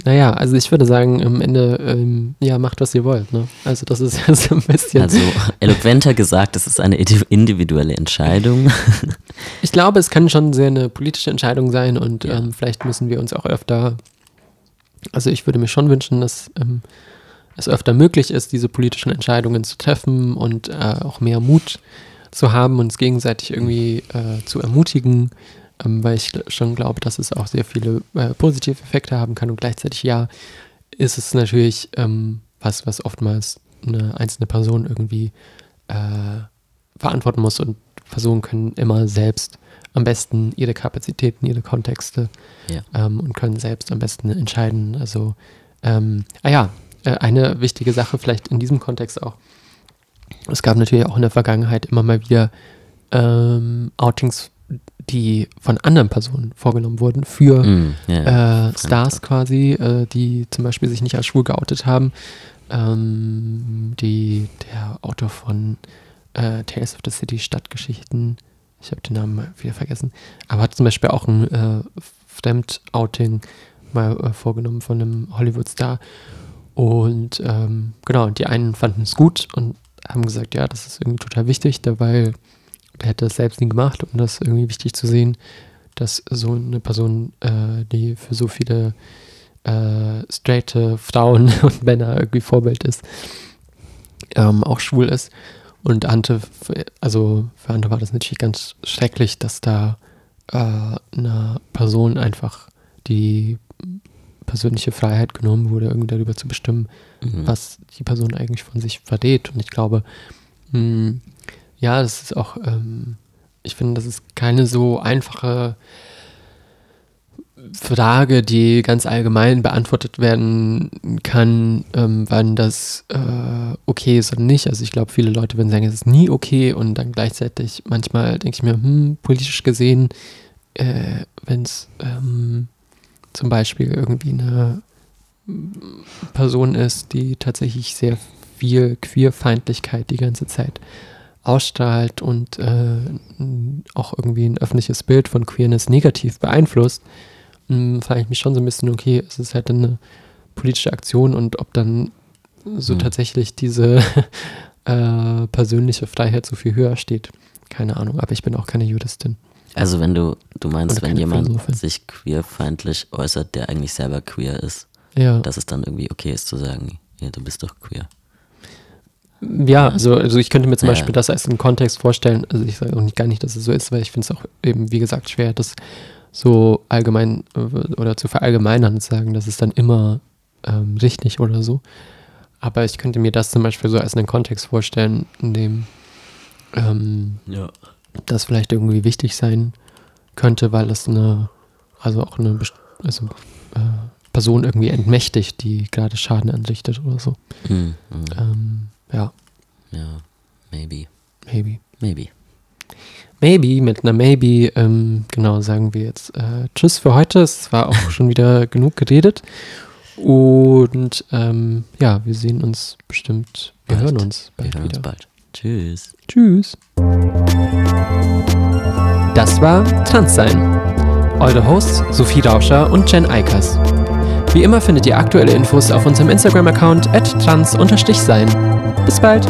Naja, also ich würde sagen, am Ende, ähm, ja, macht, was ihr wollt. Ne? Also das ist ja so ein bisschen. Also eloquenter gesagt, es ist eine indi- individuelle Entscheidung. ich glaube, es kann schon sehr eine politische Entscheidung sein und Ja. ähm, vielleicht müssen wir uns auch öfter, also ich würde mir schon wünschen, dass ähm, es öfter möglich ist, diese politischen Entscheidungen zu treffen und äh, auch mehr Mut zu haben, uns gegenseitig irgendwie äh, zu ermutigen, weil ich schon glaube, dass es auch sehr viele äh, positive Effekte haben kann und gleichzeitig ja, ist es natürlich ähm, was, was oftmals eine einzelne Person irgendwie äh, verantworten muss und Personen können immer selbst am besten ihre Kapazitäten, ihre Kontexte Ja. ähm, und können selbst am besten entscheiden. Also, ähm, ah ja, äh, eine wichtige Sache vielleicht in diesem Kontext auch. Es gab natürlich auch in der Vergangenheit immer mal wieder ähm, Outings, die von anderen Personen vorgenommen wurden für Mm, ja. äh, Stars quasi, äh, die zum Beispiel sich nicht als schwul geoutet haben. Ähm, die, der Autor von äh, Tales of the City Stadtgeschichten, ich habe den Namen mal wieder vergessen, aber hat zum Beispiel auch ein äh, Fremdouting mal äh, vorgenommen von einem Hollywood-Star. Und ähm, genau, die einen fanden es gut und haben gesagt, ja, das ist irgendwie total wichtig, weil hätte das selbst nie gemacht und das ist irgendwie wichtig zu sehen, dass so eine Person, äh, die für so viele äh, straighte Frauen und Männer irgendwie Vorbild ist, ähm, auch schwul ist. Und Ante, also für Ante war das natürlich ganz schrecklich, dass da äh, einer Person einfach die persönliche Freiheit genommen wurde, irgendwie darüber zu bestimmen, Mhm. was die Person eigentlich von sich verrät. Und ich glaube, mh, ja, das ist auch, ähm, ich finde, das ist keine so einfache Frage, die ganz allgemein beantwortet werden kann, ähm, wann das äh, okay ist oder nicht. Also ich glaube, viele Leute würden sagen, es ist nie okay und dann gleichzeitig manchmal denke ich mir, hm, politisch gesehen, äh, wenn es ähm, zum Beispiel irgendwie eine Person ist, die tatsächlich sehr viel Queerfeindlichkeit die ganze Zeit ausstrahlt und äh, auch irgendwie ein öffentliches Bild von Queerness negativ beeinflusst, hm, frage ich mich schon so ein bisschen, okay, es ist halt eine politische Aktion und ob dann so mhm. tatsächlich diese äh, persönliche Freiheit so viel höher steht. Keine Ahnung, aber ich bin auch keine Juristin. Also wenn du, du meinst, wenn jemand Philosophin. sich queerfeindlich äußert, der eigentlich selber queer ist, ja. dass es dann irgendwie okay ist zu sagen, ja, du bist doch queer. Ja, also, also ich könnte mir zum ja. Beispiel das als einen Kontext vorstellen. Also ich sage auch nicht, gar nicht, dass es so ist, weil ich finde es auch eben, wie gesagt, schwer, das so allgemein äh, oder zu verallgemeinern und sagen, das ist dann immer ähm, richtig oder so. Aber ich könnte mir das zum Beispiel so als einen Kontext vorstellen, in dem ähm, ja. das vielleicht irgendwie wichtig sein könnte, weil es eine, also auch eine also, äh, Person irgendwie entmächtigt, die gerade Schaden anrichtet oder so. Mhm. Ähm, ja. Ja, maybe. Maybe. Maybe. Maybe, mit einer Maybe, ähm, genau, sagen wir jetzt äh, Tschüss für heute. Es war auch schon wieder genug geredet. Und ähm, ja, wir sehen uns bestimmt, wir bald. hören uns bald wir hören wieder. Uns bald. Tschüss. Tschüss. Das war Transsein. Eure Hosts Sophie Rauscher und Jen Eikers. Wie immer findet ihr aktuelle Infos auf unserem Instagram-Account at trans-sein. Bis bald!